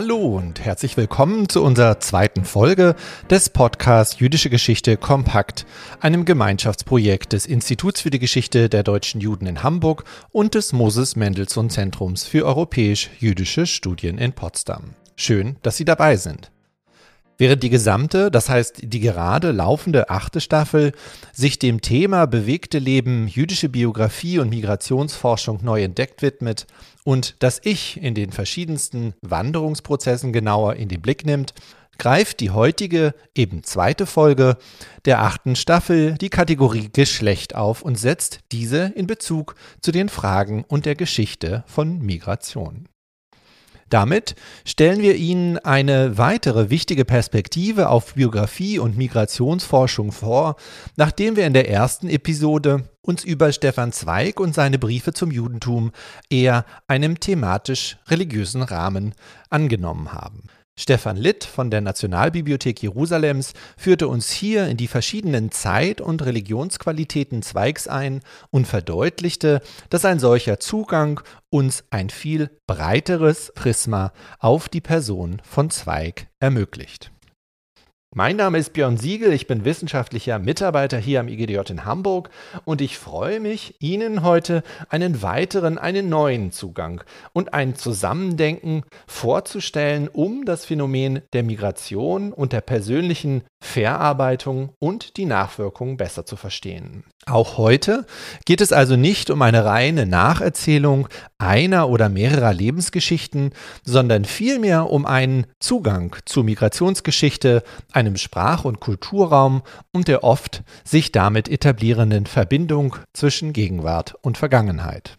Hallo und herzlich willkommen zu unserer zweiten Folge des Podcasts Jüdische Geschichte Kompakt, einem Gemeinschaftsprojekt des Instituts für die Geschichte der deutschen Juden in Hamburg und des Moses Mendelssohn Zentrums für europäisch-jüdische Studien in Potsdam. Schön, dass Sie dabei sind. Während die gesamte, das heißt die gerade laufende achte Staffel, sich dem Thema bewegte Leben, jüdische Biografie und Migrationsforschung neu entdeckt widmet und das Ich in den verschiedensten Wanderungsprozessen genauer in den Blick nimmt, greift die heutige, eben zweite Folge der achten Staffel die Kategorie Geschlecht auf und setzt diese in Bezug zu den Fragen und der Geschichte von Migration. Damit stellen wir Ihnen eine weitere wichtige Perspektive auf Biografie und Migrationsforschung vor, nachdem wir in der ersten Episode uns über Stefan Zweig und seine Briefe zum Judentum eher einem thematisch religiösen Rahmen angenommen haben. Stefan Litt von der Nationalbibliothek Jerusalems führte uns hier in die verschiedenen Zeit- und Religionsqualitäten Zweigs ein und verdeutlichte, dass ein solcher Zugang uns ein viel breiteres Prisma auf die Person von Zweig ermöglicht. Mein Name ist Björn Siegel, ich bin wissenschaftlicher Mitarbeiter hier am IGDJ in Hamburg und ich freue mich, Ihnen heute einen weiteren, einen neuen Zugang und ein Zusammendenken vorzustellen, um das Phänomen der Migration und der persönlichen Verarbeitung und die Nachwirkungen besser zu verstehen. Auch heute geht es also nicht um eine reine Nacherzählung einer oder mehrerer Lebensgeschichten, sondern vielmehr um einen Zugang zur Migrationsgeschichte, einem Sprach- und Kulturraum und der oft sich damit etablierenden Verbindung zwischen Gegenwart und Vergangenheit.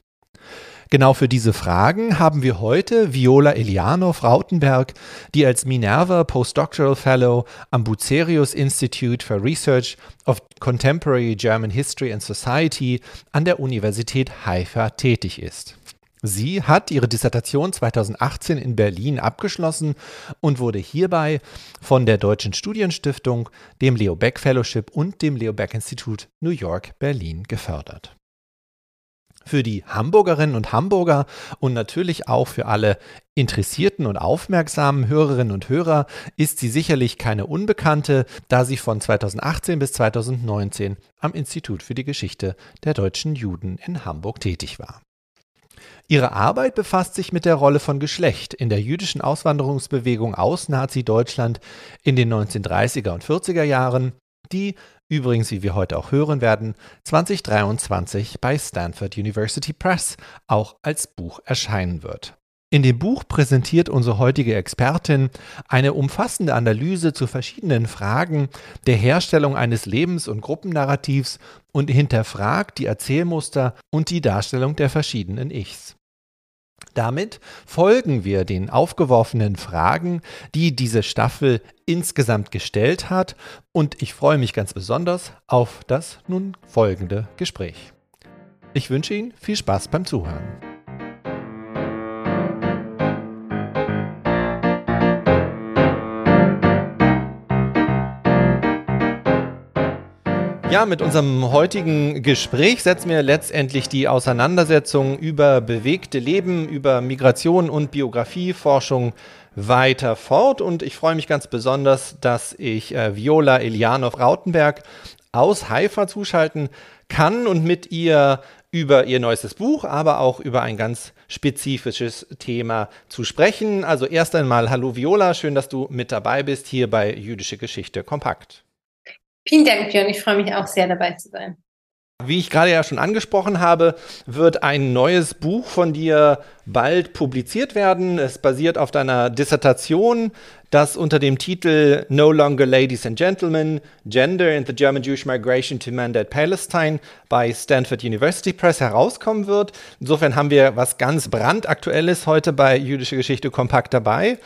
Genau für diese Fragen haben wir heute Viola Elianov Rautenberg, die als Minerva Postdoctoral Fellow am Bucerius Institute for Research of Contemporary German History and Society an der Universität Haifa tätig ist. Sie hat ihre Dissertation 2018 in Berlin abgeschlossen und wurde hierbei von der Deutschen Studienstiftung, dem Leo Beck Fellowship und dem Leo Beck Institut New York Berlin gefördert. Für die Hamburgerinnen und Hamburger und natürlich auch für alle interessierten und aufmerksamen Hörerinnen und Hörer ist sie sicherlich keine Unbekannte, da sie von 2018 bis 2019 am Institut für die Geschichte der deutschen Juden in Hamburg tätig war. Ihre Arbeit befasst sich mit der Rolle von Geschlecht in der jüdischen Auswanderungsbewegung aus Nazi-Deutschland in den 1930er und 40er Jahren, die übrigens, wie wir heute auch hören werden, 2023 bei Stanford University Press auch als Buch erscheinen wird. In dem Buch präsentiert unsere heutige Expertin eine umfassende Analyse zu verschiedenen Fragen der Herstellung eines Lebens- und Gruppennarrativs und hinterfragt die Erzählmuster und die Darstellung der verschiedenen Ichs. Damit folgen wir den aufgeworfenen Fragen, die diese Staffel insgesamt gestellt hat und ich freue mich ganz besonders auf das nun folgende Gespräch. Ich wünsche Ihnen viel Spaß beim Zuhören. Ja, mit unserem heutigen Gespräch setzen wir letztendlich die Auseinandersetzung über bewegte Leben, über Migration und Biografieforschung weiter fort. Und ich freue mich ganz besonders, dass ich äh, Viola Elianov Rautenberg aus Haifa zuschalten kann und mit ihr über ihr neuestes Buch, aber auch über ein ganz spezifisches Thema zu sprechen. Also erst einmal Hallo Viola, schön, dass du mit dabei bist hier bei Jüdische Geschichte Kompakt. Vielen Dank, Björn. Ich freue mich auch sehr dabei zu sein. Wie ich gerade ja schon angesprochen habe, wird ein neues Buch von dir bald publiziert werden. Es basiert auf deiner Dissertation, das unter dem Titel No Longer Ladies and Gentlemen, Gender in the German Jewish Migration to Mandate Palestine bei Stanford University Press herauskommen wird. Insofern haben wir was ganz brandaktuelles heute bei Jüdische Geschichte Kompakt dabei.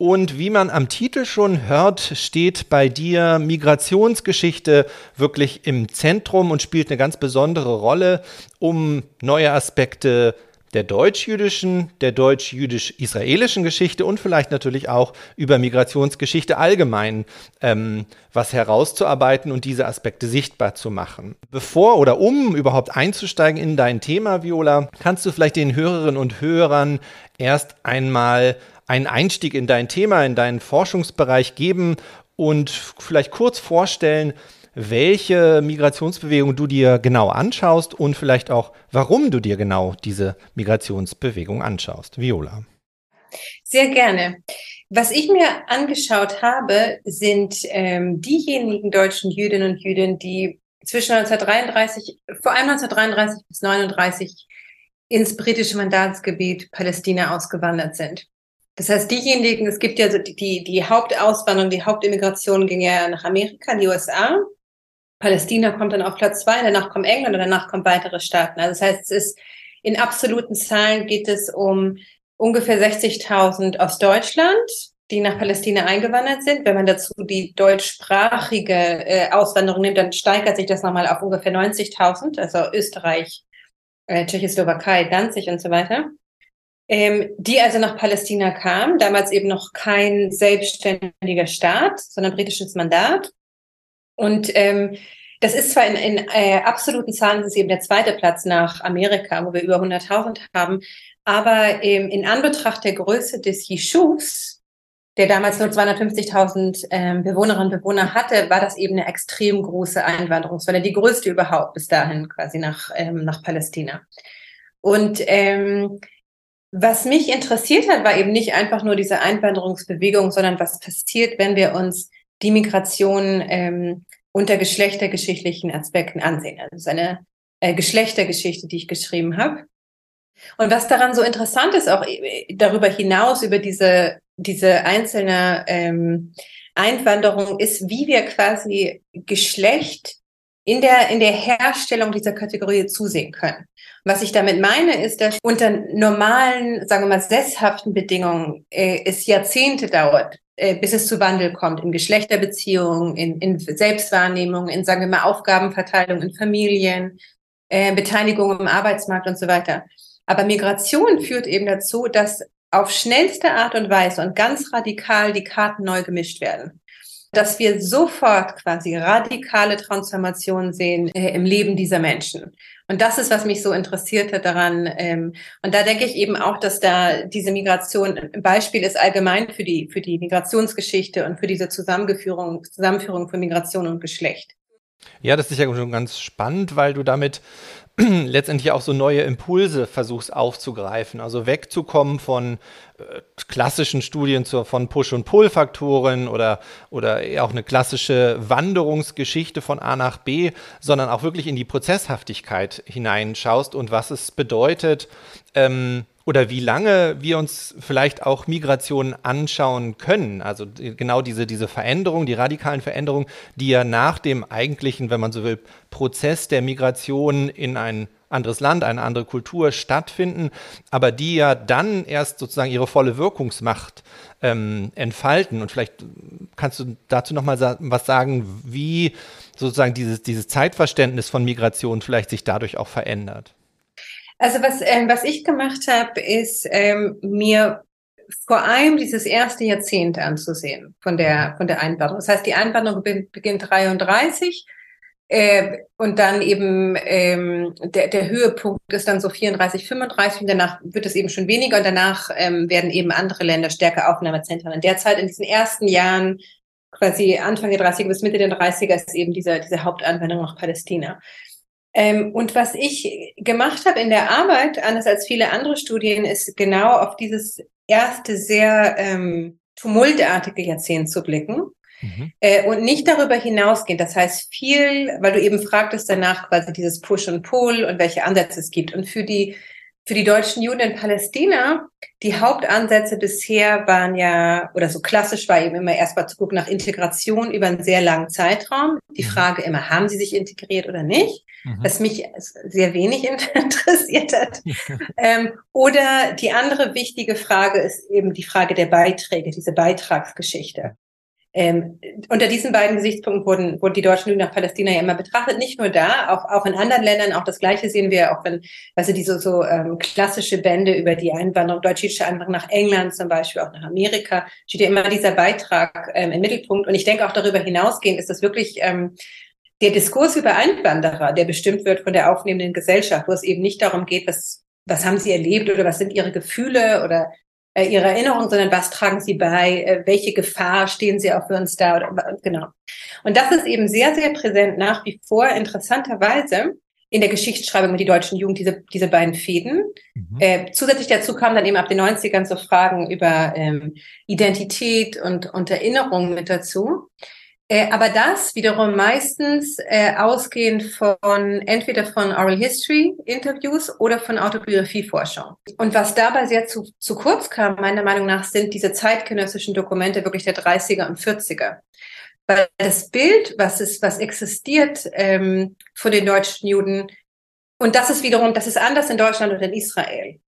Und wie man am Titel schon hört, steht bei dir Migrationsgeschichte wirklich im Zentrum und spielt eine ganz besondere Rolle, um neue Aspekte der deutsch-jüdischen, der deutsch-jüdisch-israelischen Geschichte und vielleicht natürlich auch über Migrationsgeschichte allgemein ähm, was herauszuarbeiten und diese Aspekte sichtbar zu machen. Bevor oder um überhaupt einzusteigen in dein Thema, Viola, kannst du vielleicht den Hörerinnen und Hörern erst einmal einen Einstieg in dein Thema, in deinen Forschungsbereich geben und vielleicht kurz vorstellen, welche Migrationsbewegung du dir genau anschaust und vielleicht auch, warum du dir genau diese Migrationsbewegung anschaust. Viola. Sehr gerne. Was ich mir angeschaut habe, sind ähm, diejenigen deutschen Jüdinnen und Juden, die zwischen 1933, vor allem 1933 bis 1939 ins britische Mandatsgebiet Palästina ausgewandert sind. Das heißt, diejenigen, es gibt ja so die, die, die Hauptauswanderung, die Hauptimmigration ging ja nach Amerika, die USA. Palästina kommt dann auf Platz zwei, danach kommt England und danach kommen weitere Staaten. Also das heißt, es ist in absoluten Zahlen geht es um ungefähr 60.000 aus Deutschland, die nach Palästina eingewandert sind. Wenn man dazu die deutschsprachige äh, Auswanderung nimmt, dann steigert sich das nochmal auf ungefähr 90.000, also Österreich, äh, Tschechoslowakei, Danzig und so weiter. Ähm, die also nach Palästina kamen, damals eben noch kein selbstständiger Staat, sondern britisches Mandat. Und ähm, das ist zwar in, in äh, absoluten Zahlen, das ist eben der zweite Platz nach Amerika, wo wir über 100.000 haben, aber ähm, in Anbetracht der Größe des Yeshuvs, der damals nur 250.000 ähm, Bewohnerinnen und Bewohner hatte, war das eben eine extrem große Einwanderungswelle, die größte überhaupt bis dahin quasi nach, ähm, nach Palästina. Und ähm, was mich interessiert hat, war eben nicht einfach nur diese Einwanderungsbewegung, sondern was passiert, wenn wir uns die Migration ähm, unter geschlechtergeschichtlichen Aspekten ansehen. Also es ist eine äh, Geschlechtergeschichte, die ich geschrieben habe. Und was daran so interessant ist, auch äh, darüber hinaus, über diese, diese einzelne ähm, Einwanderung, ist, wie wir quasi Geschlecht in der, in der Herstellung dieser Kategorie zusehen können. Was ich damit meine, ist, dass unter normalen, sagen wir mal, sesshaften Bedingungen äh, es Jahrzehnte dauert, äh, bis es zu Wandel kommt in Geschlechterbeziehungen, in, in Selbstwahrnehmung, in, sagen wir mal, Aufgabenverteilung in Familien, äh, Beteiligung im Arbeitsmarkt und so weiter. Aber Migration führt eben dazu, dass auf schnellste Art und Weise und ganz radikal die Karten neu gemischt werden. Dass wir sofort quasi radikale Transformationen sehen äh, im Leben dieser Menschen. Und das ist, was mich so interessierte daran. Ähm, und da denke ich eben auch, dass da diese Migration ein Beispiel ist allgemein für die, für die Migrationsgeschichte und für diese Zusammenführung, Zusammenführung von Migration und Geschlecht. Ja, das ist ja schon ganz spannend, weil du damit letztendlich auch so neue Impulse versuchst aufzugreifen, also wegzukommen von äh, klassischen Studien zur, von Push- und Pull-Faktoren oder, oder auch eine klassische Wanderungsgeschichte von A nach B, sondern auch wirklich in die Prozesshaftigkeit hineinschaust und was es bedeutet, ähm, oder wie lange wir uns vielleicht auch Migration anschauen können. Also genau diese, diese Veränderung, die radikalen Veränderungen, die ja nach dem eigentlichen, wenn man so will, Prozess der Migration in ein anderes Land, eine andere Kultur stattfinden, aber die ja dann erst sozusagen ihre volle Wirkungsmacht ähm, entfalten. Und vielleicht kannst du dazu nochmal sa was sagen, wie sozusagen dieses, dieses Zeitverständnis von Migration vielleicht sich dadurch auch verändert. Also was, ähm, was ich gemacht habe, ist ähm, mir vor allem dieses erste Jahrzehnt anzusehen von der, von der Einwanderung. Das heißt, die Einwanderung beginnt 33 äh, und dann eben ähm, der, der Höhepunkt ist dann so 34, 35 und danach wird es eben schon weniger und danach ähm, werden eben andere Länder stärker Aufnahmezentren. In der Zeit, in diesen ersten Jahren, quasi Anfang der 30er bis Mitte der 30er, ist eben diese, diese Hauptanwendung nach Palästina. Ähm, und was ich gemacht habe in der Arbeit, anders als viele andere Studien, ist genau auf dieses erste sehr ähm, tumultartige Jahrzehnt zu blicken. Mhm. Äh, und nicht darüber hinausgehen. Das heißt viel, weil du eben fragtest danach quasi dieses Push und Pull und welche Ansätze es gibt. Und für die für die deutschen Juden in Palästina, die Hauptansätze bisher waren ja, oder so klassisch war eben immer erstmal zu gucken nach Integration über einen sehr langen Zeitraum. Die mhm. Frage immer, haben sie sich integriert oder nicht? Mhm. Was mich sehr wenig interessiert hat. ähm, oder die andere wichtige Frage ist eben die Frage der Beiträge, diese Beitragsgeschichte. Ähm, unter diesen beiden Gesichtspunkten wurden, wurden die deutschen nach Palästina ja immer betrachtet. Nicht nur da, auch, auch in anderen Ländern. Auch das Gleiche sehen wir, auch wenn, also diese so ähm, klassische Bände über die Einwanderung, deutsch-jüdische Einwanderung nach England zum Beispiel, auch nach Amerika, steht ja immer dieser Beitrag ähm, im Mittelpunkt. Und ich denke auch darüber hinausgehend ist das wirklich ähm, der Diskurs über Einwanderer, der bestimmt wird von der aufnehmenden Gesellschaft, wo es eben nicht darum geht, was, was haben sie erlebt oder was sind ihre Gefühle oder äh, ihre Erinnerung, sondern was tragen sie bei, äh, welche Gefahr stehen sie auch für uns da, oder, genau. Und das ist eben sehr, sehr präsent nach wie vor, interessanterweise, in der Geschichtsschreibung mit die deutschen Jugend diese, diese beiden Fäden. Mhm. Äh, zusätzlich dazu kamen dann eben ab den 90ern so Fragen über ähm, Identität und, und Erinnerung mit dazu. Äh, aber das wiederum meistens äh, ausgehend von entweder von Oral History Interviews oder von Autobiografieforschung. Und was dabei sehr zu, zu kurz kam, meiner Meinung nach, sind diese zeitgenössischen Dokumente wirklich der 30er und 40er. Weil das Bild, was ist, was existiert ähm, von den deutschen Juden, und das ist wiederum, das ist anders in Deutschland und in Israel.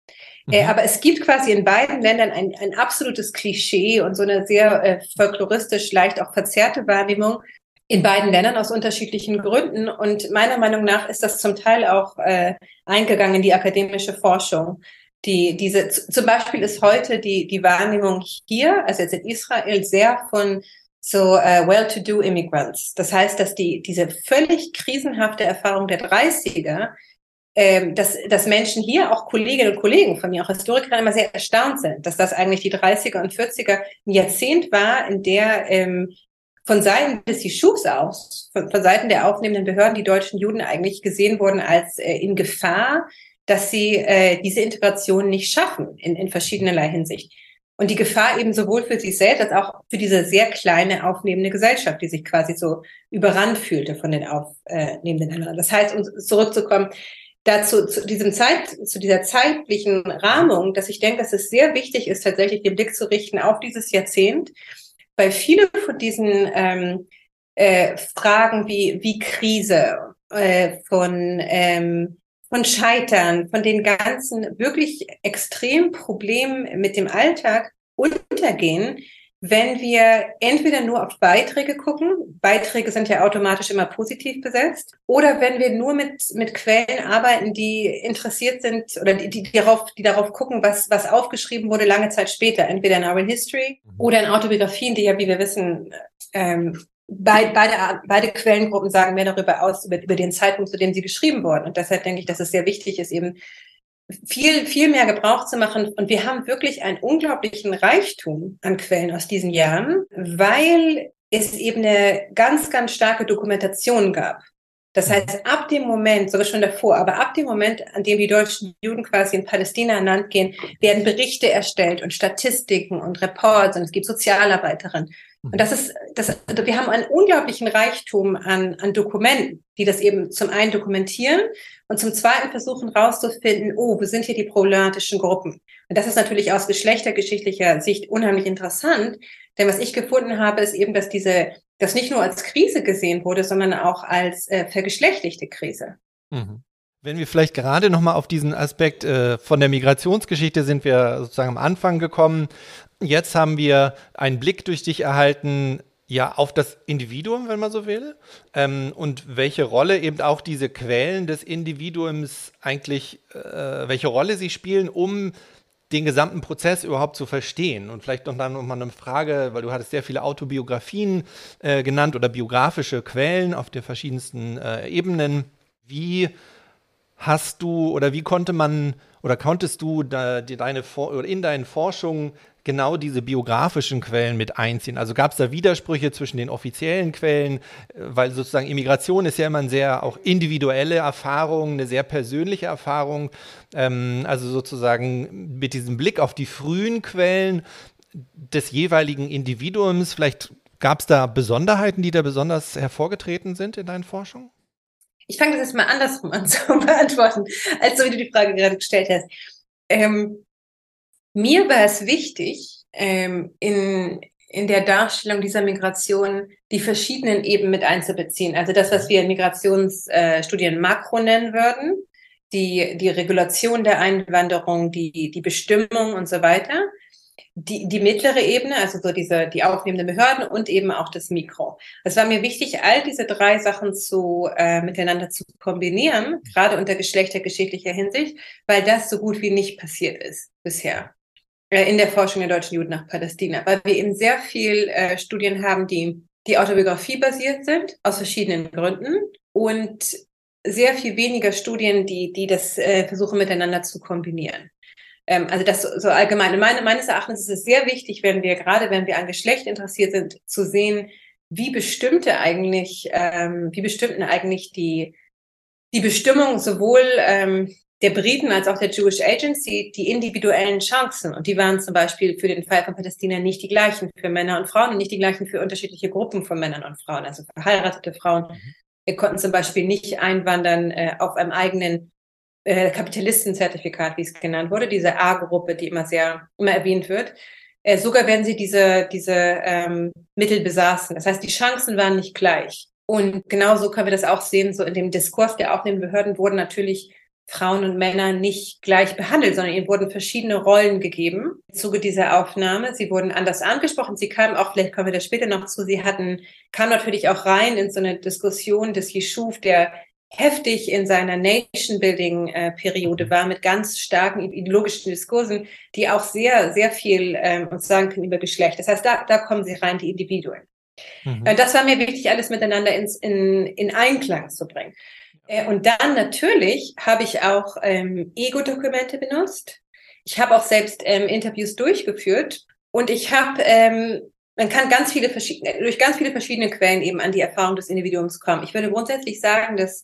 Äh, mhm. aber es gibt quasi in beiden Ländern ein, ein absolutes Klischee und so eine sehr äh, folkloristisch leicht auch verzerrte Wahrnehmung in beiden Ländern aus unterschiedlichen Gründen. Und meiner Meinung nach ist das zum Teil auch äh, eingegangen in die akademische Forschung. Die, diese, zum Beispiel ist heute die, die Wahrnehmung hier, also jetzt in Israel, sehr von so uh, well-to-do Immigrants. Das heißt, dass die, diese völlig krisenhafte Erfahrung der 30er ähm, dass, dass Menschen hier, auch Kolleginnen und Kollegen von mir, auch Historiker, immer sehr erstaunt sind, dass das eigentlich die 30er und 40er ein Jahrzehnt war, in der ähm, von Seiten des Yeshuvs aus, von, von Seiten der aufnehmenden Behörden, die deutschen Juden eigentlich gesehen wurden als äh, in Gefahr, dass sie äh, diese Integration nicht schaffen in, in verschiedenerlei Hinsicht. Und die Gefahr eben sowohl für sich selbst als auch für diese sehr kleine aufnehmende Gesellschaft, die sich quasi so überrannt fühlte von den aufnehmenden anderen. Das heißt, um zurückzukommen, dazu, zu diesem Zeit, zu dieser zeitlichen Rahmung, dass ich denke, dass es sehr wichtig ist, tatsächlich den Blick zu richten auf dieses Jahrzehnt, weil viele von diesen ähm, äh, Fragen wie, wie Krise, äh, von, ähm, von Scheitern, von den ganzen wirklich extremen Problemen mit dem Alltag untergehen, wenn wir entweder nur auf Beiträge gucken, Beiträge sind ja automatisch immer positiv besetzt, oder wenn wir nur mit, mit Quellen arbeiten, die interessiert sind oder die, die, darauf, die darauf gucken, was, was aufgeschrieben wurde lange Zeit später, entweder in Oral History mhm. oder in Autobiografien, die ja, wie wir wissen, ähm, beide, beide, beide Quellengruppen sagen mehr darüber aus, über, über den Zeitpunkt, zu dem sie geschrieben wurden. Und deshalb denke ich, dass es sehr wichtig ist, eben viel, viel mehr Gebrauch zu machen. Und wir haben wirklich einen unglaublichen Reichtum an Quellen aus diesen Jahren, weil es eben eine ganz, ganz starke Dokumentation gab. Das heißt, ab dem Moment, sogar schon davor, aber ab dem Moment, an dem die deutschen Juden quasi in Palästina ernannt gehen, werden Berichte erstellt und Statistiken und Reports und es gibt Sozialarbeiterinnen. Und das ist, das, also wir haben einen unglaublichen Reichtum an, an Dokumenten, die das eben zum einen dokumentieren und zum zweiten versuchen rauszufinden, oh, wo sind hier die problematischen Gruppen? Und das ist natürlich aus geschlechtergeschichtlicher Sicht unheimlich interessant, denn was ich gefunden habe, ist eben, dass diese das nicht nur als Krise gesehen wurde, sondern auch als äh, vergeschlechtlichte Krise. Mhm. Wenn wir vielleicht gerade noch mal auf diesen Aspekt äh, von der Migrationsgeschichte sind wir sozusagen am Anfang gekommen. Jetzt haben wir einen Blick durch dich erhalten, ja, auf das Individuum, wenn man so will, ähm, und welche Rolle eben auch diese Quellen des Individuums eigentlich, äh, welche Rolle sie spielen, um den gesamten Prozess überhaupt zu verstehen. Und vielleicht noch dann nochmal eine Frage, weil du hattest sehr viele Autobiografien äh, genannt oder biografische Quellen auf den verschiedensten äh, Ebenen. Wie hast du oder wie konnte man oder konntest du da, die, deine oder in deinen Forschungen genau diese biografischen Quellen mit einziehen? Also gab es da Widersprüche zwischen den offiziellen Quellen, äh, weil sozusagen Immigration ist ja immer eine sehr auch individuelle Erfahrung, eine sehr persönliche Erfahrung. Ähm, also sozusagen mit diesem Blick auf die frühen Quellen des jeweiligen Individuums, vielleicht gab es da Besonderheiten, die da besonders hervorgetreten sind in deinen Forschungen? Ich fange das jetzt mal andersrum an zu beantworten, als so wie du die Frage gerade gestellt hast. Ähm, mir war es wichtig, ähm, in, in der Darstellung dieser Migration die verschiedenen Ebenen mit einzubeziehen. Also das, was wir in Migrationsstudien äh, Makro nennen würden, die, die Regulation der Einwanderung, die, die Bestimmung und so weiter. Die, die mittlere Ebene, also so diese, die aufnehmenden Behörden und eben auch das Mikro. Es war mir wichtig, all diese drei Sachen zu, äh, miteinander zu kombinieren, gerade unter geschlechtergeschichtlicher Hinsicht, weil das so gut wie nicht passiert ist bisher. Äh, in der Forschung der deutschen Juden nach Palästina, weil wir eben sehr viel äh, Studien haben, die, die Autobiografie basiert sind, aus verschiedenen Gründen und sehr viel weniger Studien, die, die das äh, versuchen miteinander zu kombinieren. Ähm, also das so allgemein. Meine, meines Erachtens ist es sehr wichtig, wenn wir, gerade wenn wir an Geschlecht interessiert sind, zu sehen, wie bestimmte eigentlich, ähm, wie bestimmten eigentlich die, die Bestimmung sowohl ähm, der Briten als auch der Jewish Agency die individuellen Chancen. Und die waren zum Beispiel für den Fall von Palästina nicht die gleichen für Männer und Frauen und nicht die gleichen für unterschiedliche Gruppen von Männern und Frauen. Also verheiratete Frauen mhm. konnten zum Beispiel nicht einwandern äh, auf einem eigenen äh, Kapitalistenzertifikat, wie es genannt wurde, diese A-Gruppe, die immer sehr, immer erwähnt wird. Äh, sogar wenn sie diese, diese ähm, Mittel besaßen. Das heißt, die Chancen waren nicht gleich. Und genauso können wir das auch sehen, so in dem Diskurs der aufnehmenden Behörden wurden natürlich Frauen und Männer nicht gleich behandelt, sondern ihnen wurden verschiedene Rollen gegeben im Zuge dieser Aufnahme. Sie wurden anders angesprochen. Sie kamen auch, vielleicht kommen wir da später noch zu, sie hatten, kam natürlich auch rein in so eine Diskussion des Yeshuf, der heftig in seiner Nation-Building-Periode war, mit ganz starken ideologischen Diskursen, die auch sehr, sehr viel ähm, uns sagen können über Geschlecht. Das heißt, da, da kommen sie rein, die Individuen. Mhm. Äh, das war mir wichtig, alles miteinander ins, in, in Einklang zu bringen. Äh, und dann natürlich habe ich auch ähm, Ego-Dokumente benutzt. Ich habe auch selbst ähm, Interviews durchgeführt und ich habe, ähm, man kann ganz viele verschiedene, durch ganz viele verschiedene Quellen eben an die Erfahrung des Individuums kommen. Ich würde grundsätzlich sagen, dass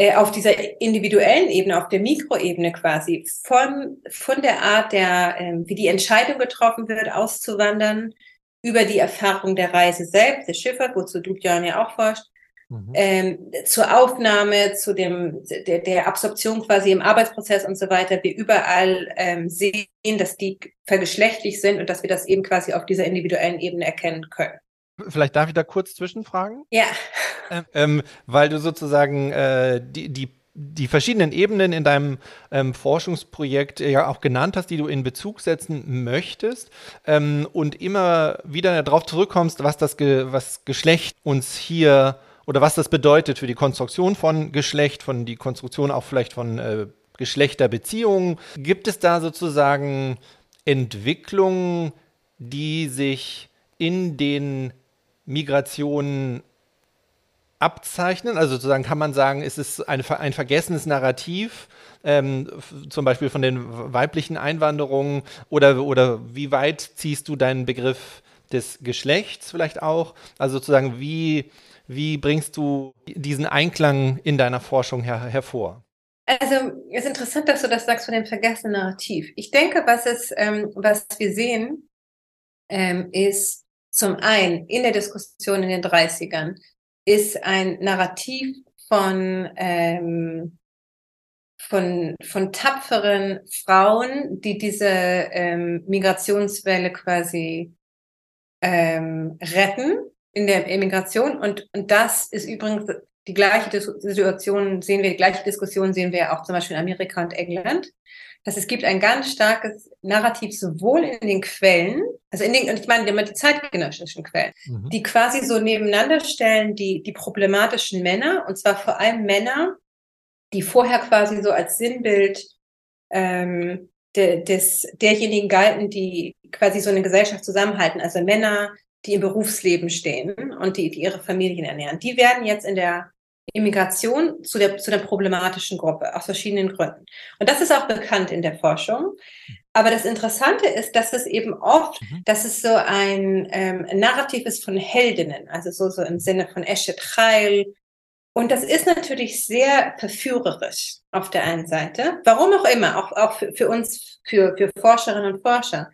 äh, auf dieser individuellen Ebene, auf der Mikroebene quasi, von, von der Art der, ähm, wie die Entscheidung getroffen wird, auszuwandern, über die Erfahrung der Reise selbst, der Schifffahrt, wozu du Björn ja auch forscht, Mhm. Ähm, zur Aufnahme, zu dem der, der Absorption quasi im Arbeitsprozess und so weiter, wir überall ähm, sehen, dass die vergeschlechtlich sind und dass wir das eben quasi auf dieser individuellen Ebene erkennen können. Vielleicht darf ich da kurz zwischenfragen? Ja. Ähm, ähm weil du sozusagen äh, die, die die verschiedenen Ebenen in deinem ähm, Forschungsprojekt ja auch genannt hast, die du in Bezug setzen möchtest ähm, und immer wieder darauf zurückkommst, was das Ge was Geschlecht uns hier oder was das bedeutet für die Konstruktion von Geschlecht, von die Konstruktion auch vielleicht von äh, Geschlechterbeziehungen. Gibt es da sozusagen Entwicklungen, die sich in den Migrationen abzeichnen? Also sozusagen kann man sagen, ist es eine, ein vergessenes Narrativ, ähm, zum Beispiel von den weiblichen Einwanderungen oder, oder wie weit ziehst du deinen Begriff des Geschlechts vielleicht auch? Also sozusagen, wie wie bringst du diesen Einklang in deiner Forschung her hervor? Also es ist interessant, dass du das sagst von dem vergessenen Narrativ. Ich denke, was es, ähm, was wir sehen, ähm, ist zum einen in der Diskussion in den 30ern ist ein Narrativ von ähm, von, von tapferen Frauen, die diese ähm, Migrationswelle quasi ähm, retten in der Immigration und, und das ist übrigens die gleiche Situation sehen wir, die gleiche Diskussion sehen wir auch zum Beispiel in Amerika und England. Dass es gibt ein ganz starkes Narrativ sowohl in den Quellen, also in den, und ich meine immer die zeitgenössischen Quellen, mhm. die quasi so nebeneinander stellen, die, die problematischen Männer, und zwar vor allem Männer, die vorher quasi so als Sinnbild ähm, de, des, derjenigen galten, die quasi so eine Gesellschaft zusammenhalten, also Männer, die im Berufsleben stehen und die, die ihre Familien ernähren, die werden jetzt in der Immigration zu der, zu der problematischen Gruppe aus verschiedenen Gründen. Und das ist auch bekannt in der Forschung. Aber das Interessante ist, dass es eben oft, mhm. dass es so ein ähm, Narrativ ist von Heldinnen, also so, so im Sinne von Eshet Chayil. Und das ist natürlich sehr verführerisch auf der einen Seite. Warum auch immer, auch, auch für, für uns, für, für Forscherinnen und Forscher.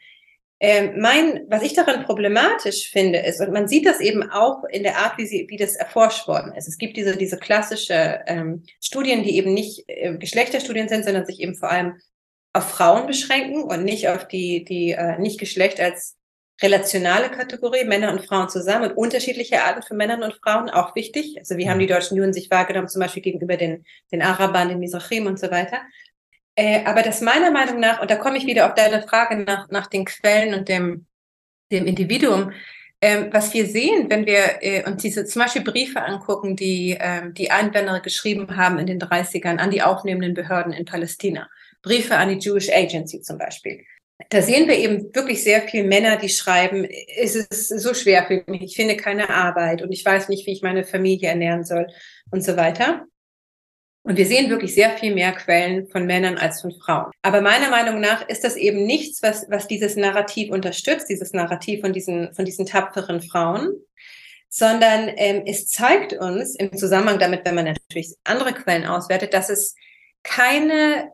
Ähm, mein, was ich daran problematisch finde, ist, und man sieht das eben auch in der Art, wie, sie, wie das erforscht worden ist. Es gibt diese, diese klassische ähm, Studien, die eben nicht äh, Geschlechterstudien sind, sondern sich eben vor allem auf Frauen beschränken und nicht auf die, die äh, nicht Geschlecht als relationale Kategorie, Männer und Frauen zusammen und unterschiedliche Arten von Männern und Frauen, auch wichtig. Also wie haben die deutschen Juden sich wahrgenommen, zum Beispiel gegenüber den, den Arabern, den Misrachim und so weiter. Äh, aber das meiner Meinung nach, und da komme ich wieder auf deine Frage nach, nach den Quellen und dem, dem Individuum, ähm, was wir sehen, wenn wir äh, uns diese zum Beispiel Briefe angucken, die ähm, die Einwanderer geschrieben haben in den 30ern an die aufnehmenden Behörden in Palästina, Briefe an die Jewish Agency zum Beispiel. Da sehen wir eben wirklich sehr viele Männer, die schreiben, es ist so schwer für mich, ich finde keine Arbeit und ich weiß nicht, wie ich meine Familie ernähren soll und so weiter. Und wir sehen wirklich sehr viel mehr Quellen von Männern als von Frauen. Aber meiner Meinung nach ist das eben nichts, was, was dieses Narrativ unterstützt, dieses Narrativ von diesen, von diesen tapferen Frauen, sondern ähm, es zeigt uns im Zusammenhang damit, wenn man natürlich andere Quellen auswertet, dass es keine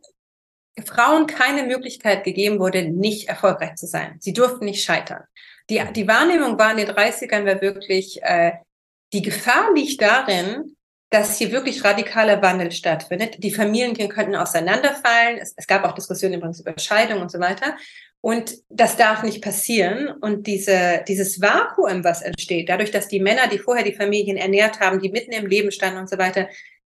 Frauen keine Möglichkeit gegeben wurde, nicht erfolgreich zu sein. Sie durften nicht scheitern. Die, die Wahrnehmung war in den 30ern war wirklich, äh, die Gefahr liegt darin, dass hier wirklich radikaler Wandel stattfindet. Die Familien könnten auseinanderfallen. Es, es gab auch Diskussionen übrigens über Scheidung und so weiter. Und das darf nicht passieren. Und diese, dieses Vakuum, was entsteht, dadurch, dass die Männer, die vorher die Familien ernährt haben, die mitten im Leben standen und so weiter,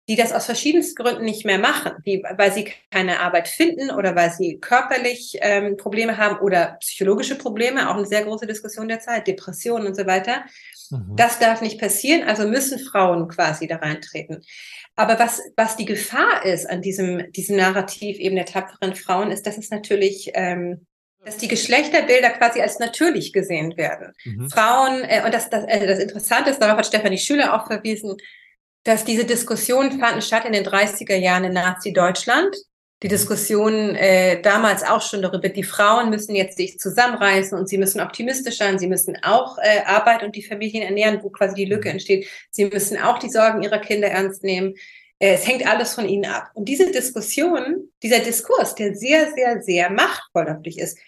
die das aus verschiedensten Gründen nicht mehr machen, die, weil sie keine Arbeit finden oder weil sie körperlich ähm, Probleme haben oder psychologische Probleme, auch eine sehr große Diskussion der Zeit, Depressionen und so weiter. Mhm. Das darf nicht passieren, also müssen Frauen quasi da reintreten. Aber was, was die Gefahr ist an diesem, diesem Narrativ eben der tapferen Frauen, ist, dass es natürlich ähm, dass die Geschlechterbilder quasi als natürlich gesehen werden. Mhm. Frauen, äh, und das, das, äh, das Interessante ist, darauf hat Stefanie Schüler auch verwiesen, dass diese Diskussionen fanden statt in den 30er Jahren in Nazi-Deutschland. Die. Diskussionen äh, damals auch schon darüber, die Frauen müssen jetzt sich zusammenreißen und sie müssen optimistisch sein, sie müssen auch äh, Arbeit und die Familien ernähren, wo quasi die Lücke mhm. entsteht. Sie müssen auch die Sorgen ihrer Kinder ernst nehmen. Äh, es hängt alles von ihnen ab. Und diese Diskussion, dieser Diskurs, der sehr, sehr, sehr machtvoll natürlich ist,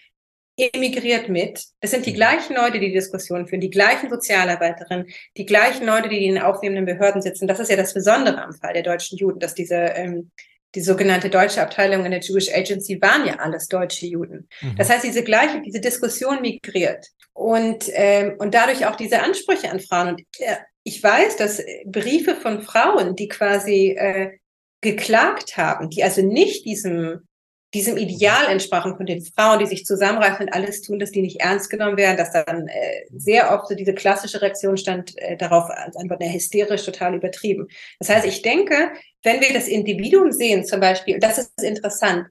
emigriert mit. Das sind die mhm. gleichen Leute, die die Diskussion führen, die gleichen Sozialarbeiterinnen, die gleichen Leute, die in den aufnehmenden Behörden sitzen. Das ist ja das Besondere am Fall der deutschen Juden, dass diese ähm, die sogenannte deutsche Abteilung in der Jewish Agency waren ja alles deutsche Juden. Mhm. Das heißt, diese gleiche, diese Diskussion migriert und ähm, und dadurch auch diese Ansprüche an Frauen. Und äh, ich weiß, dass Briefe von Frauen, die quasi äh, geklagt haben, die also nicht diesem diesem Ideal entsprachen von den Frauen, die sich zusammenreißen und alles tun, dass die nicht ernst genommen werden, dass dann äh, sehr oft so diese klassische Reaktion stand äh, darauf, als einfach eine hysterisch total übertrieben. Das heißt, ich denke, wenn wir das Individuum sehen, zum Beispiel, das ist interessant,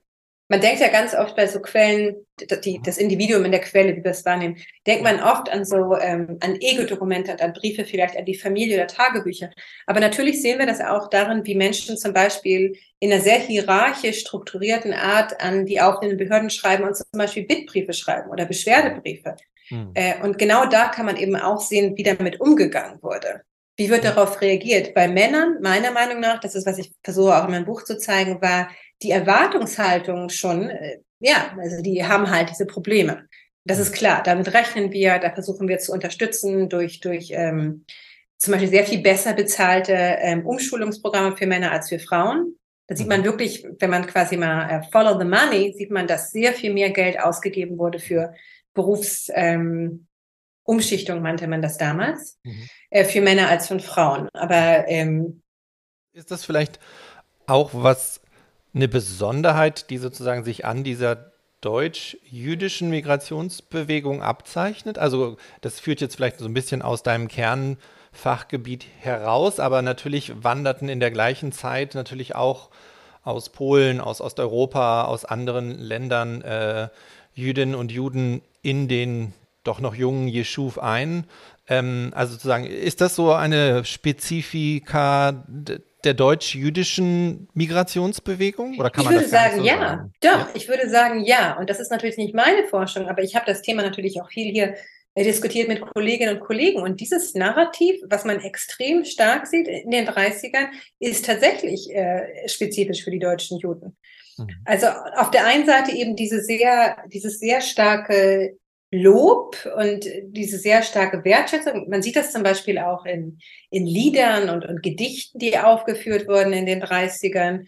man denkt ja ganz oft bei so Quellen, die, das Individuum in der Quelle, wie wir es wahrnehmen, denkt man oft an so ähm, an Ego-Dokumente, an Briefe vielleicht an die Familie oder Tagebücher. Aber natürlich sehen wir das auch darin, wie Menschen zum Beispiel in einer sehr hierarchisch strukturierten Art an die aufnehmenden Behörden schreiben und zum Beispiel Bittbriefe schreiben oder Beschwerdebriefe. Hm. Äh, und genau da kann man eben auch sehen, wie damit umgegangen wurde. Wie wird darauf reagiert? Bei Männern, meiner Meinung nach, das ist, was ich versuche auch in meinem Buch zu zeigen, war die Erwartungshaltung schon, äh, ja, also die haben halt diese Probleme. Das ist klar, damit rechnen wir, da versuchen wir zu unterstützen durch, durch ähm, zum Beispiel sehr viel besser bezahlte ähm, Umschulungsprogramme für Männer als für Frauen. Da sieht man mhm. wirklich, wenn man quasi mal äh, follow the money, sieht man, dass sehr viel mehr Geld ausgegeben wurde für Berufs, ähm, nannte man das damals, mhm. äh, für Männer als für Frauen. Aber ähm, ist das vielleicht auch was, eine Besonderheit, die sozusagen sich an dieser deutsch-jüdischen Migrationsbewegung abzeichnet? Also das führt jetzt vielleicht so ein bisschen aus deinem Kernfachgebiet heraus, aber natürlich wanderten in der gleichen Zeit natürlich auch aus Polen, aus Osteuropa, aus anderen Ländern äh, Jüdinnen und Juden in den doch noch jungen Jeschuv ein. Ähm, also sozusagen, ist das so eine Spezifika der deutsch-jüdischen Migrationsbewegung? Oder kann ich man würde das sagen, so ja. Sagen? Doch, ja. ich würde sagen, ja. Und das ist natürlich nicht meine Forschung, aber ich habe das Thema natürlich auch viel hier äh, diskutiert mit Kolleginnen und Kollegen. Und dieses Narrativ, was man extrem stark sieht in den 30ern, ist tatsächlich äh, spezifisch für die deutschen Juden. Mhm. Also auf der einen Seite eben diese sehr, dieses sehr starke Lob und diese sehr starke Wertschätzung. Man sieht das zum Beispiel auch in, in Liedern und, und Gedichten, die aufgeführt wurden in den 30ern.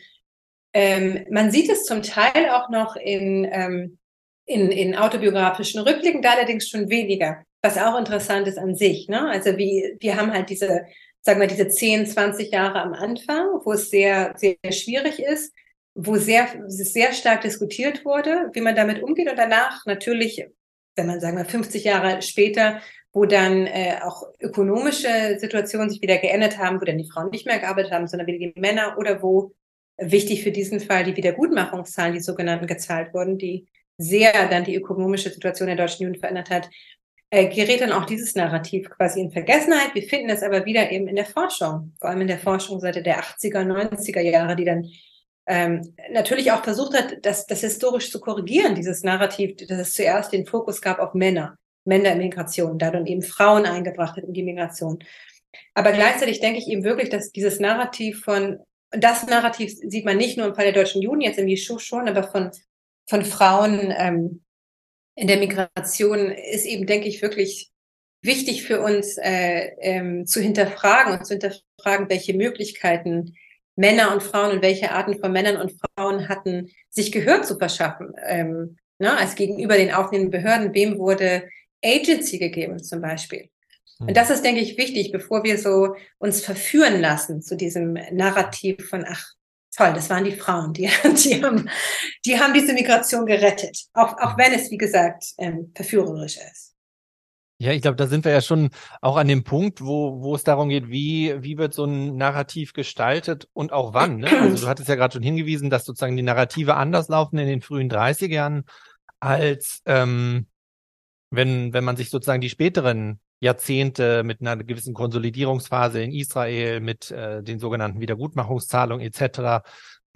Ähm, man sieht es zum Teil auch noch in, ähm, in, in autobiografischen Rückblicken, da allerdings schon weniger, was auch interessant ist an sich. Ne? Also wie, wir haben halt diese, sagen wir, diese 10, 20 Jahre am Anfang, wo es sehr, sehr schwierig ist, wo sehr, sehr stark diskutiert wurde, wie man damit umgeht und danach natürlich wenn man sagen wir 50 Jahre später, wo dann äh, auch ökonomische Situationen sich wieder geändert haben, wo dann die Frauen nicht mehr gearbeitet haben, sondern wieder die Männer oder wo wichtig für diesen Fall die Wiedergutmachungszahlen, die sogenannten, gezahlt wurden, die sehr dann die ökonomische Situation der deutschen Juden verändert hat. äh, gerät dann auch dieses Narrativ quasi in Vergessenheit. Wir finden es aber wieder eben in der Forschung, vor allem in der Forschung seit der 80er, 90er Jahre, die dann ähm, natürlich auch versucht hat, das, das historisch zu korrigieren, dieses Narrativ, dass es zuerst den Fokus gab auf Männer, Männer in Migration, da dann eben Frauen eingebracht hat in die Migration. Aber gleichzeitig denke ich eben wirklich, dass dieses Narrativ von, das Narrativ sieht man nicht nur im Fall der deutschen Juden, jetzt in Jeschuh schon, aber von, von Frauen ähm, in der Migration ist eben, denke ich, wirklich wichtig für uns äh, ähm, zu hinterfragen und zu hinterfragen, welche Möglichkeiten Männer und Frauen und welche Arten von Männern und Frauen hatten, sich Gehör zu verschaffen. Ähm, ne, als gegenüber den aufnehmenden Behörden, wem wurde Agency gegeben zum Beispiel. Und hm. das ist, denke ich, wichtig, bevor wir so uns verführen lassen zu diesem Narrativ von, ach, toll, das waren die Frauen, die, die, haben, die haben diese Migration gerettet. Auch, auch hm. wenn es, wie gesagt, ähm, verführerisch ist. Ja, ich glaube, da sind wir ja schon auch an dem Punkt, wo, wo es darum geht, wie, wie wird so ein Narrativ gestaltet und auch wann. Ne? Also du hattest ja gerade schon hingewiesen, dass sozusagen die Narrative anders laufen in den frühen 30ern, als ähm, wenn, wenn man sich sozusagen die späteren Jahrzehnte mit einer gewissen Konsolidierungsphase in Israel, mit äh, den sogenannten Wiedergutmachungszahlungen etc.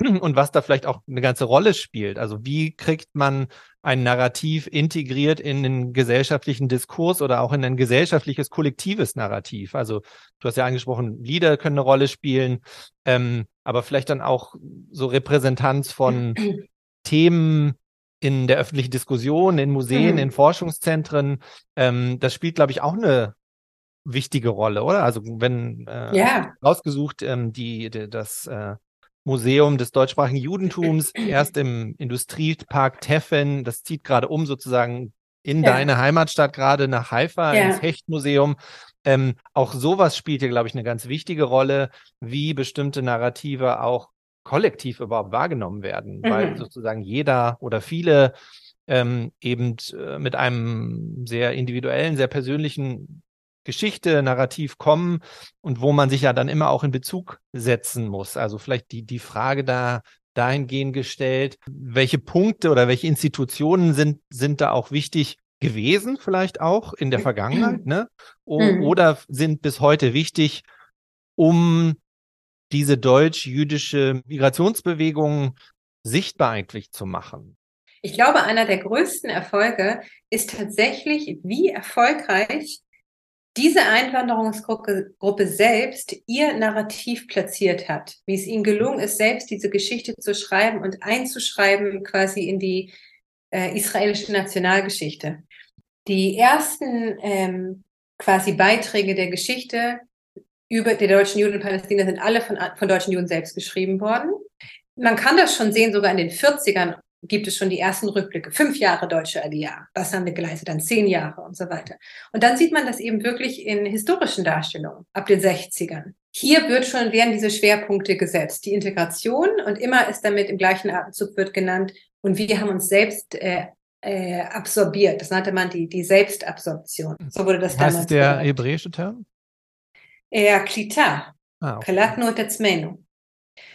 und was da vielleicht auch eine ganze Rolle spielt. Also wie kriegt man ein Narrativ integriert in den gesellschaftlichen Diskurs oder auch in ein gesellschaftliches, kollektives Narrativ? Also du hast ja angesprochen, Lieder können eine Rolle spielen, ähm, aber vielleicht dann auch so Repräsentanz von Themen, in der öffentlichen Diskussion, in Museen, mhm. in Forschungszentren. Ähm, das spielt, glaube ich, auch eine wichtige Rolle, oder? Also wenn äh, ja. rausgesucht, ähm, die, die das äh, Museum des deutschsprachigen Judentums erst im Industriepark Teffen, das zieht gerade um sozusagen in ja. deine Heimatstadt gerade nach Haifa ja. ins Hechtmuseum. Ähm, auch sowas spielt hier, glaube ich, eine ganz wichtige Rolle, wie bestimmte Narrative auch kollektiv überhaupt wahrgenommen werden, mhm. weil sozusagen jeder oder viele ähm, eben äh, mit einem sehr individuellen, sehr persönlichen Geschichte, Narrativ kommen und wo man sich ja dann immer auch in Bezug setzen muss. Also vielleicht die, die Frage da dahingehend gestellt, welche Punkte oder welche Institutionen sind, sind da auch wichtig gewesen, vielleicht auch in der Vergangenheit, ne? O mhm. Oder sind bis heute wichtig, um diese deutsch-jüdische Migrationsbewegung sichtbar eigentlich zu machen? Ich glaube, einer der größten Erfolge ist tatsächlich, wie erfolgreich diese Einwanderungsgruppe Gruppe selbst ihr Narrativ platziert hat, wie es ihnen gelungen ist, selbst diese Geschichte zu schreiben und einzuschreiben quasi in die äh, israelische Nationalgeschichte. Die ersten ähm, quasi Beiträge der Geschichte über die deutschen Juden in Palästina sind alle von, von deutschen Juden selbst geschrieben worden. Man kann das schon sehen, sogar in den 40ern gibt es schon die ersten Rückblicke. Fünf Jahre deutsche Aliyah. Was haben wir geleistet? Dann zehn Jahre und so weiter. Und dann sieht man das eben wirklich in historischen Darstellungen ab den 60ern. Hier wird schon, werden diese Schwerpunkte gesetzt. Die Integration und immer ist damit im gleichen Atemzug wird genannt und wir haben uns selbst äh, äh, absorbiert. Das nannte man die, die Selbstabsorption. So wurde das Was damals. ist der hebräische Term? Ja, Klita. Ah, okay. Kalatno Tetzmenu.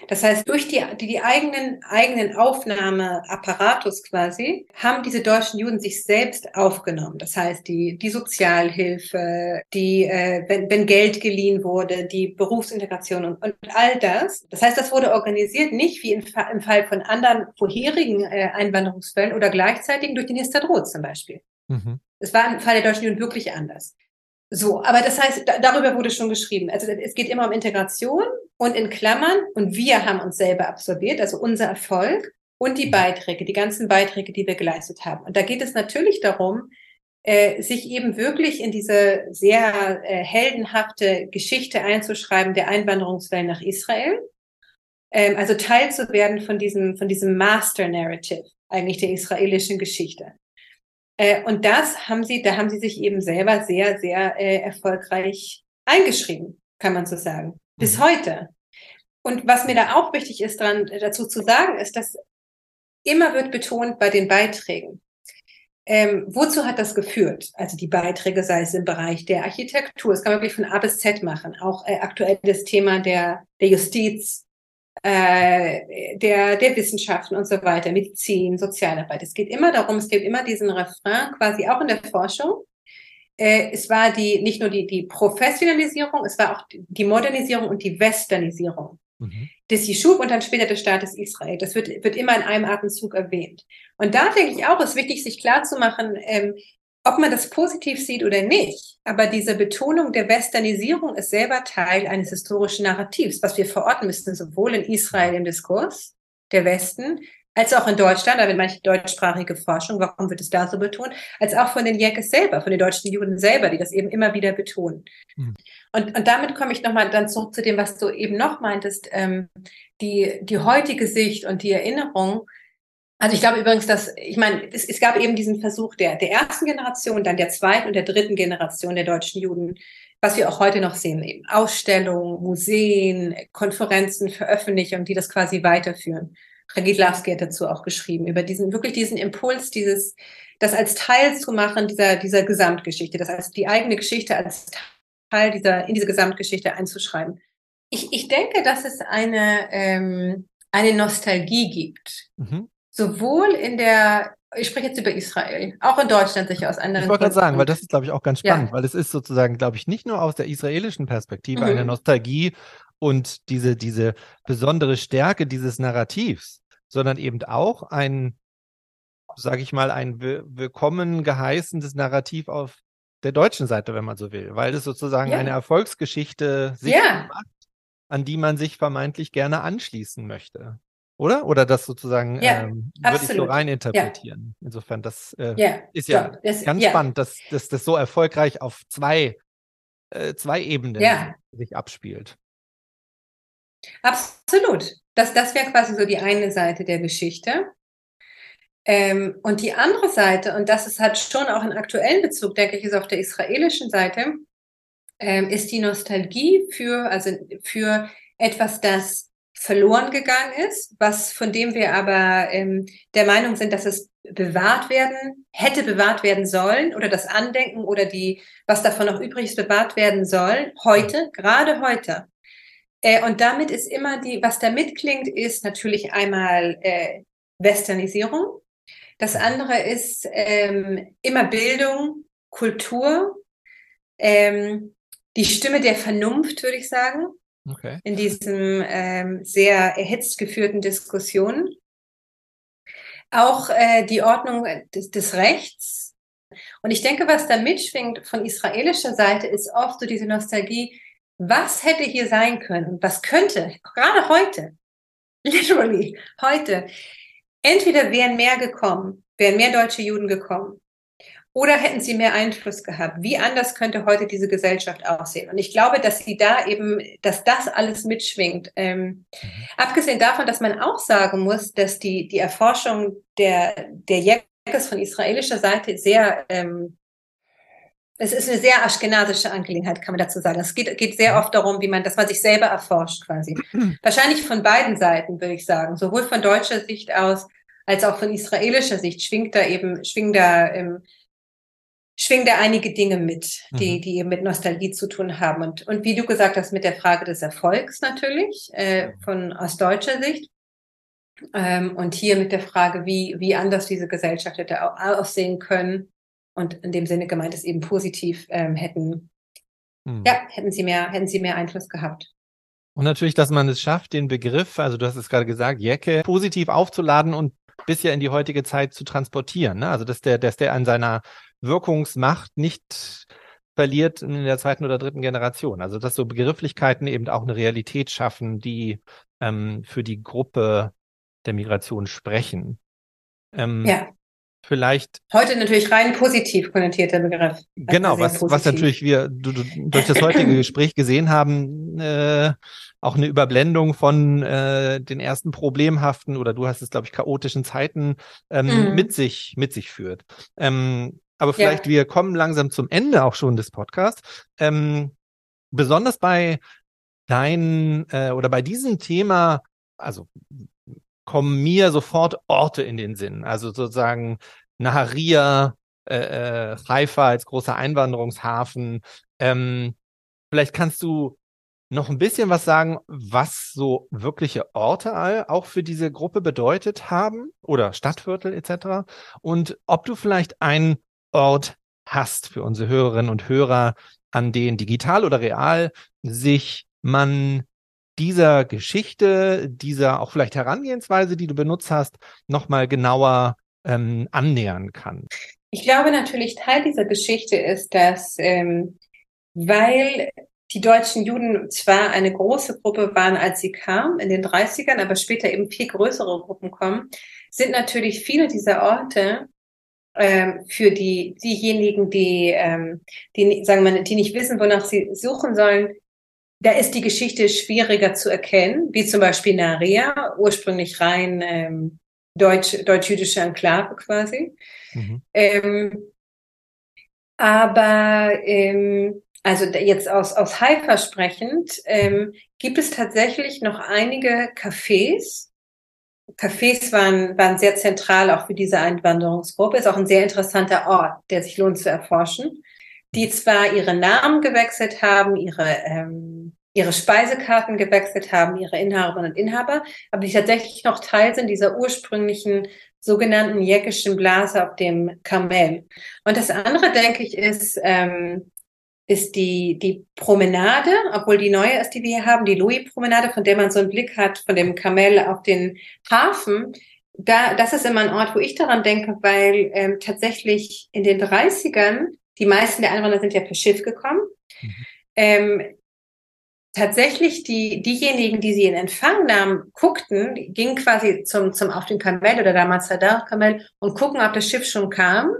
Das heißt, durch die, die, die eigenen, eigenen Aufnahmeapparatus quasi, haben diese deutschen Juden sich selbst aufgenommen. Das heißt, die, die Sozialhilfe, die, äh, wenn, wenn Geld geliehen wurde, die Berufsintegration und, und all das. Das heißt, das wurde organisiert nicht wie im, im Fall von anderen vorherigen äh, Einwanderungsfällen oder gleichzeitig durch den Histadrot zum Beispiel. Mhm. Das war im Fall der deutschen Juden wirklich anders. So, aber das heißt, da, darüber wurde schon geschrieben. Also es geht immer um Integration und in Klammern und wir haben uns selber absorbiert, also unser Erfolg und die mhm. Beiträge, die ganzen Beiträge, die wir geleistet haben. Und da geht es natürlich darum, äh, sich eben wirklich in diese sehr äh, heldenhafte Geschichte einzuschreiben der Einwanderungswellen nach Israel. Ähm, also Teil zu werden von diesem, von diesem Master Narrative eigentlich der israelischen Geschichte. Äh, und das haben sie, da haben sie sich eben selber sehr, sehr äh, erfolgreich eingeschrieben, kann man so sagen. Bis mhm. heute. Und was mir da auch wichtig ist, dran, äh, dazu zu sagen, ist, dass immer wird betont bei den Beiträgen. Ähm, wozu hat das geführt? Also die Beiträge, sei es im Bereich der Architektur, das kann man wirklich von A bis Z machen. Auch äh, aktuell das Thema der, der Justiz, äh, der, der Wissenschaften und so weiter, Medizin, Sozialarbeit. Es geht immer darum, es gibt immer diesen Refrain quasi auch in der Forschung. äh, es war die nicht nur die, die Professionalisierung, es war auch die Modernisierung und die Westernisierung mhm. des Jeschub und dann später des Staates Israel. Das wird, wird immer in einem Atemzug erwähnt. Und da denke ich auch, ist wichtig, sich klarzumachen, ähm, ob man das positiv sieht oder nicht. Aber diese Betonung der Westernisierung ist selber Teil eines historischen Narrativs, was wir verorten müssen, sowohl in Israel im Diskurs, der Westen, als auch in Deutschland, da wird manche deutschsprachige Forschung, warum wird es da so betont, als auch von den Jäckes selber, von den deutschen Juden selber, die das eben immer wieder betonen. Mhm. Und, und damit komme ich nochmal dann zurück zu dem, was du eben noch meintest, ähm, die, die heutige Sicht und die Erinnerung. Also ich glaube übrigens, dass, ich meine, es, es gab eben diesen Versuch der, der ersten Generation, dann der zweiten und der dritten Generation der deutschen Juden, was wir auch heute noch sehen, eben Ausstellungen, Museen, Konferenzen, Veröffentlichungen, die das quasi weiterführen. Ragidlawski hat dazu auch geschrieben, über diesen, wirklich diesen Impuls, dieses, das als Teil zu machen dieser, dieser Gesamtgeschichte, das als die eigene Geschichte als Teil dieser, in diese Gesamtgeschichte einzuschreiben. Ich, ich denke, dass es eine, ähm, eine Nostalgie gibt. Mhm. Sowohl in der, ich spreche jetzt über Israel, auch in Deutschland sicher aus anderen Ich wollte gerade sagen, weil das ist, glaube ich, auch ganz spannend, ja. weil es ist sozusagen, glaube ich, nicht nur aus der israelischen Perspektive mhm. eine Nostalgie und diese, diese besondere Stärke dieses Narrativs, sondern eben auch ein, sage ich mal, ein willkommen geheißendes Narrativ auf der deutschen Seite, wenn man so will, weil es sozusagen ja. eine Erfolgsgeschichte sich ja. macht, an die man sich vermeintlich gerne anschließen möchte. Oder? Oder das sozusagen ja, ähm, würde ich so rein interpretieren. Ja. Insofern, das äh, ja, ist ja das, ganz spannend, dass, dass das so erfolgreich auf zwei, äh, zwei Ebenen sich abspielt. Absolut. Das, das wäre quasi so die eine Seite der Geschichte. Ähm, und die andere Seite, und das ist, hat schon auch einen aktuellen Bezug, denke ich, ist auf der israelischen Seite, ähm, ist die Nostalgie für, also für etwas, das verloren gegangen ist, was von dem wir aber ähm, der Meinung sind, dass es bewahrt werden, hätte bewahrt werden sollen oder das Andenken oder die, was davon noch übrig ist, bewahrt werden soll, heute, gerade heute. Äh, und damit ist immer die, was da mitklingt, ist natürlich einmal äh, Westernisierung. Das andere ist ähm, immer Bildung, Kultur, ähm, die Stimme der Vernunft, würde ich sagen, okay. in diesem ähm, sehr erhitzt geführten Diskussionen. Auch äh, die Ordnung des, des Rechts. Und ich denke, was da mitschwingt von israelischer Seite, ist oft so diese Nostalgie, was hätte hier sein können was könnte, gerade heute, literally heute, entweder wären mehr gekommen, wären mehr deutsche Juden gekommen, oder hätten sie mehr Einfluss gehabt? Wie anders könnte heute diese Gesellschaft aussehen? Und ich glaube, dass sie da eben, dass das alles mitschwingt. Ähm, mhm. Abgesehen davon, dass man auch sagen muss, dass die, die Erforschung der, der Jägers von israelischer Seite sehr ähm, es ist eine sehr aschkenasische Angelegenheit, kann man dazu sagen. Es geht, geht sehr oft darum, wie man, dass man sich selber erforscht quasi. Wahrscheinlich von beiden Seiten, würde ich sagen. Sowohl von deutscher Sicht aus, als auch von israelischer Sicht schwingt da eben, schwingen da, ähm, schwingen da einige Dinge mit, die, mhm. die eben mit Nostalgie zu tun haben. Und, und wie du gesagt hast, mit der Frage des Erfolgs natürlich, äh, mhm. von, aus deutscher Sicht. Ähm, und hier mit der Frage, wie, wie anders diese Gesellschaft hätte aussehen können und in dem Sinne gemeint ist eben positiv ähm, hätten, hm. ja, hätten sie mehr, hätten sie mehr Einfluss gehabt. Und natürlich, dass man es schafft, den Begriff, also du hast es gerade gesagt, Jacke, positiv aufzuladen und bisher in die heutige Zeit zu transportieren. Ne? Also dass der, dass der an seiner Wirkungsmacht nicht verliert in der zweiten oder dritten Generation. Also dass so Begrifflichkeiten eben auch eine Realität schaffen, die ähm, für die Gruppe der Migration sprechen. Ähm, ja vielleicht. Heute natürlich rein positiv konnotierter Begriff. Genau, was, was natürlich wir du, du, durch das heutige Gespräch gesehen haben, äh, auch eine Überblendung von äh, den ersten problemhaften oder du hast es, glaube ich, chaotischen Zeiten ähm, mhm. mit sich, mit sich führt. Ähm, aber vielleicht, ja. wir kommen langsam zum Ende auch schon des Podcasts. Ähm, besonders bei dein äh, oder bei diesem Thema, also kommen mir sofort Orte in den Sinn. Also sozusagen Naharia, äh, äh, Haifa als großer Einwanderungshafen. Ähm, vielleicht kannst du noch ein bisschen was sagen, was so wirkliche Orte auch für diese Gruppe bedeutet haben oder Stadtviertel etc. Und ob du vielleicht einen Ort hast für unsere Hörerinnen und Hörer, an denen digital oder real sich man dieser Geschichte, dieser auch vielleicht Herangehensweise, die du benutzt hast, nochmal genauer ähm, annähern kann? Ich glaube natürlich, Teil dieser Geschichte ist, dass ähm, weil die deutschen Juden zwar eine große Gruppe waren, als sie kamen in den 30ern, aber später eben viel größere Gruppen kommen, sind natürlich viele dieser Orte ähm, für die diejenigen, die, ähm, die sagen wir, die nicht wissen, wonach sie suchen sollen, da ist die Geschichte schwieriger zu erkennen, wie zum Beispiel Naria, ursprünglich rein ähm, deutsch, deutsch-jüdische Enklave quasi. Mhm. Ähm, aber ähm, also jetzt aus, aus Haifa sprechend, ähm, gibt es tatsächlich noch einige Cafés. Cafés waren, waren sehr zentral auch für diese Einwanderungsgruppe. Ist auch ein sehr interessanter Ort, der sich lohnt zu erforschen. Die zwar ihre Namen gewechselt haben, ihre, ähm, ihre Speisekarten gewechselt haben, ihre Inhaberinnen und Inhaber, aber die tatsächlich noch Teil sind dieser ursprünglichen sogenannten jäckischen Blase auf dem Kamel. Und das andere, denke ich, ist, ähm, ist die, die Promenade, obwohl die neue ist, die wir hier haben, die Louis-Promenade, von der man so einen Blick hat, von dem Kamel auf den Hafen. Da, das ist immer ein Ort, wo ich daran denke, weil ähm, tatsächlich in den 30ern, die meisten der Einwanderer sind ja per Schiff gekommen, mhm. ähm, tatsächlich die, diejenigen, die sie in Empfang nahmen, guckten, gingen quasi zum, zum auf den Kamel oder damals Sadar Kamel und gucken, ob das Schiff schon kam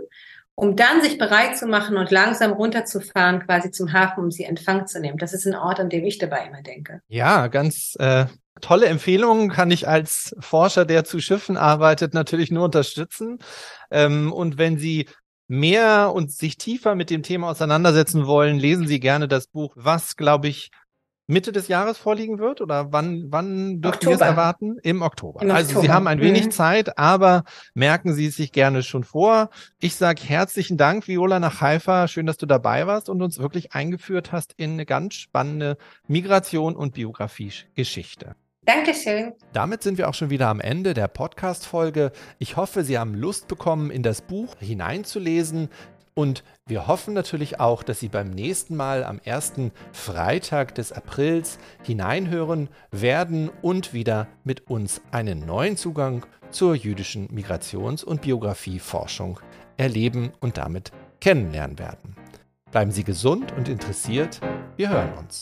um dann sich bereit zu machen und langsam runterzufahren, quasi zum Hafen, um sie Empfang zu nehmen. Das ist ein Ort, an dem ich dabei immer denke. Ja, ganz äh, tolle Empfehlungen kann ich als Forscher, der zu Schiffen arbeitet, natürlich nur unterstützen. Ähm, und wenn Sie mehr und sich tiefer mit dem Thema auseinandersetzen wollen, lesen Sie gerne das Buch, was, glaube ich, Mitte des Jahres vorliegen wird? Oder wann, wann dürfen wir es erwarten? Im Oktober. Im also Oktober. Sie haben ein wenig mhm. Zeit, aber merken Sie es sich gerne schon vor. Ich sage herzlichen Dank, Viola nach Haifa. Schön, dass du dabei warst und uns wirklich eingeführt hast in eine ganz spannende Migration und Biografie-Geschichte. Dankeschön. Damit sind wir auch schon wieder am Ende der Podcast-Folge. Ich hoffe, Sie haben Lust bekommen, in das Buch hineinzulesen. Und wir hoffen natürlich auch, dass Sie beim nächsten Mal am ersten Freitag des Aprils hineinhören werden und wieder mit uns einen neuen Zugang zur jüdischen Migrations- und Biografieforschung erleben und damit kennenlernen werden. Bleiben Sie gesund und interessiert. Wir hören uns.